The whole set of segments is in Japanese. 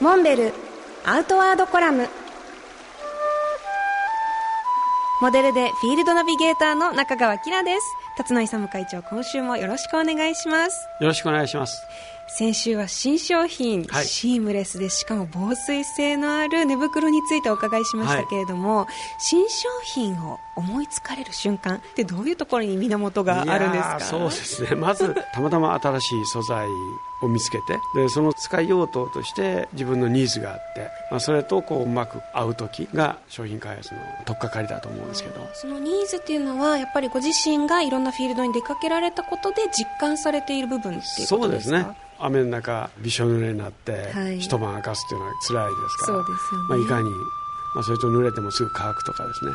モンベルアウトワードコラム。モデルでフィールドナビゲーターの中川きらです。辰野勇会長今週もよろしくお願いします。よろしくお願いします。先週は新商品、はい、シームレスでしかも防水性のある寝袋についてお伺いしましたけれども、はい、新商品を思いつかれる瞬間ってどういうところに源があるんですか？そうですね。まずたまたま新しい素材を見つけてでその使い用途として自分のニーズがあって、まあ、それとこううまく合う時が商品開発の取っかかりだと思うんですけど。そのニーズっていうのはやっぱりご自身がいろんなフィールドに出かけられたことで実感されている部分っていうことですか？そうですね雨の中びしょ濡れになって、はい、一晩明かすっていうのは辛いですから、そうですよね。まあ、いかに、まあ、それと濡れてもすぐ乾くとかですね。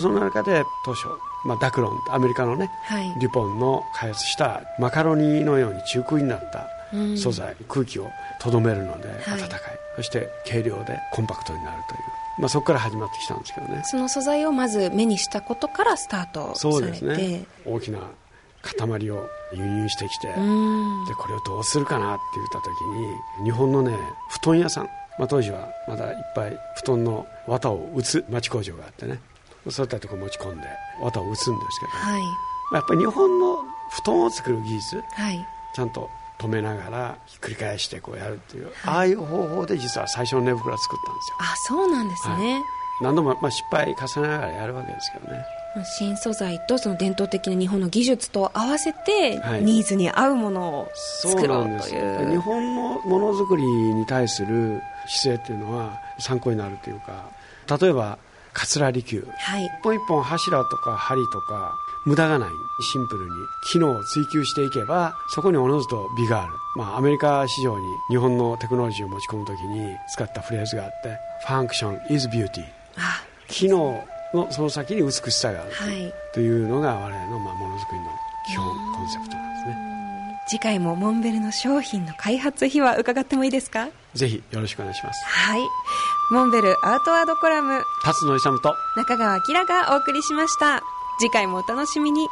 その中で当初、まあ、ダクロンアメリカのね、はい、デュポンの開発したマカロニのように中空になった素材、空気をとどめるので暖かい、はい、そして軽量でコンパクトになるという。まあ、そこから始まってきたんですけどね。その素材をまず目にしたことからスタートされて。そうですね。大きな塊を輸入してきてでこれをどうするかなって言った時に日本のね布団屋さん、まあ、当時はまだいっぱい布団の綿を打つ町工場があってね。そういったところ持ち込んで綿を打つんですけど、はい、やっぱり日本の布団を作る技術、はい、ちゃんと止めながらひっくり返してこうやるっていう、はい、ああいう方法で実は最初の寝袋を作ったんですよ。あそうなんですね、はい、何度もまあ失敗重ねながらやるわけですけどね新素材とその伝統的な日本の技術と合わせて、ニーズに合うものを作ろうという。日本のものづくりに対する姿勢っていうのは参考になるというか例えば桂離宮、はい、一本一本柱とか針とか無駄がないシンプルに機能を追求していけばそこにおのずと美がある、まあ、アメリカ市場に日本のテクノロジーを持ち込むときに使ったフレーズがあって「Function is Beauty」機能のその先に美しさがあると。い。うのが我々のまあものづくりの基本コンセプトなんですね。次回もモンベルの商品の開発秘話伺ってもいいですか？ぜひよろしくお願いします。はい。モンベルアウトワードコラム。辰野勇と。中川明がお送りしました。次回もお楽しみに